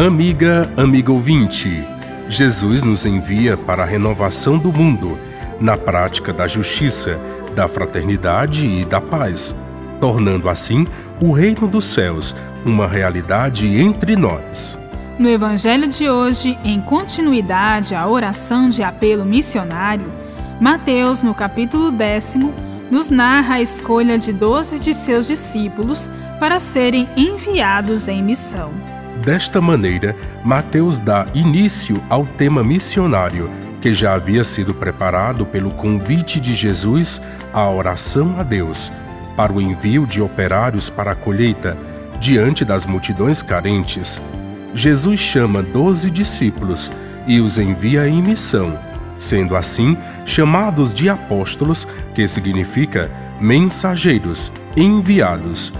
Amiga, amigo ouvinte, Jesus nos envia para a renovação do mundo, na prática da justiça, da fraternidade e da paz, tornando assim o reino dos céus uma realidade entre nós. No Evangelho de hoje, em continuidade à oração de apelo missionário, Mateus, no capítulo décimo, nos narra a escolha de doze de seus discípulos para serem enviados em missão. Desta maneira, Mateus dá início ao tema missionário, que já havia sido preparado pelo convite de Jesus à oração a Deus, para o envio de operários para a colheita, diante das multidões carentes. Jesus chama doze discípulos e os envia em missão, sendo assim chamados de apóstolos, que significa mensageiros, enviados.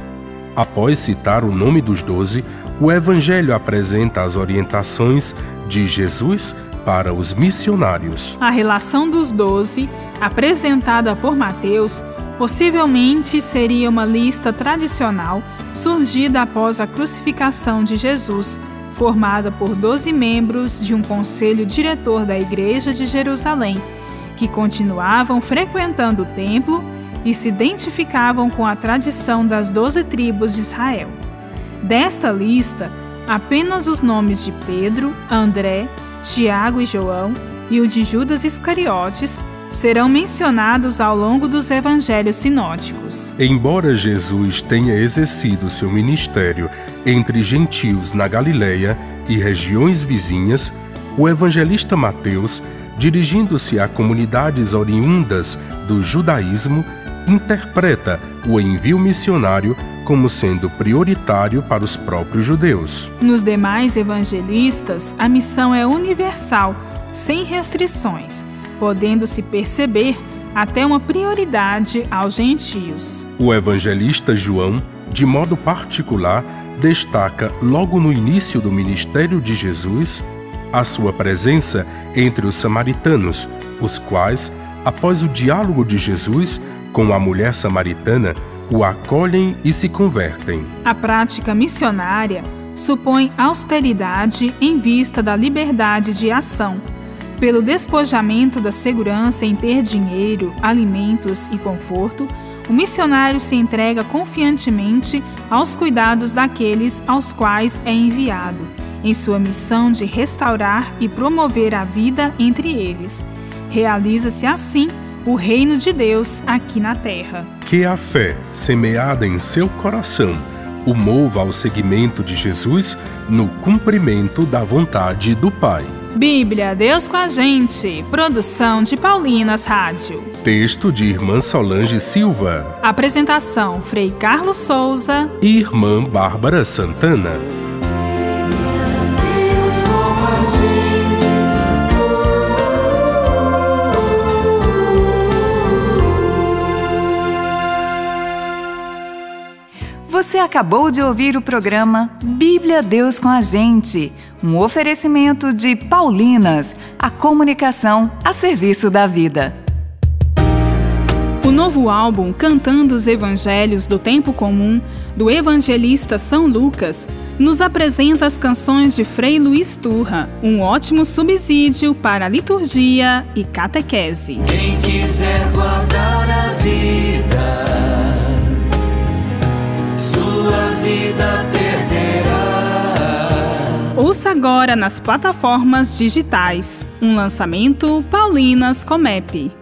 Após citar o nome dos doze, o Evangelho apresenta as orientações de Jesus para os missionários. A relação dos doze, apresentada por Mateus, possivelmente seria uma lista tradicional surgida após a crucificação de Jesus, formada por doze membros de um conselho diretor da Igreja de Jerusalém, que continuavam frequentando o templo e se identificavam com a tradição das doze tribos de Israel. Desta lista, apenas os nomes de Pedro, André, Tiago e João e o de Judas Iscariotes serão mencionados ao longo dos evangelhos sinóticos. Embora Jesus tenha exercido seu ministério entre gentios na Galileia e regiões vizinhas, o evangelista Mateus, dirigindo-se a comunidades oriundas do judaísmo, interpreta o envio missionário como sendo prioritário para os próprios judeus. Nos demais evangelistas, a missão é universal, sem restrições, podendo-se perceber até uma prioridade aos gentios. O evangelista João, de modo particular, destaca logo no início do ministério de Jesus a sua presença entre os samaritanos, os quais, após o diálogo de Jesus com a mulher samaritana, o acolhem e se convertem. A prática missionária supõe austeridade em vista da liberdade de ação. Pelo despojamento da segurança em ter dinheiro, alimentos e conforto, o missionário se entrega confiantemente aos cuidados daqueles aos quais é enviado, em sua missão de restaurar e promover a vida entre eles. Realiza-se assim o reino de Deus aqui na terra. Que a fé, semeada em seu coração, o mova ao seguimento de Jesus no cumprimento da vontade do Pai. Bíblia, Deus com a gente. Produção de Paulinas Rádio. Texto de Irmã Solange Silva. Apresentação: Frei Carlos Souza e Irmã Bárbara Santana. Você acabou de ouvir o programa Bíblia Deus com a Gente, um oferecimento de Paulinas, a comunicação a serviço da vida. O novo álbum Cantando os Evangelhos do Tempo Comum, do evangelista São Lucas, nos apresenta as canções de Frei Luiz Turra, um ótimo subsídio para a liturgia e catequese. Quem quiser guardar a vida vida perderá. Ouça agora nas plataformas digitais um lançamento Paulinas Comep.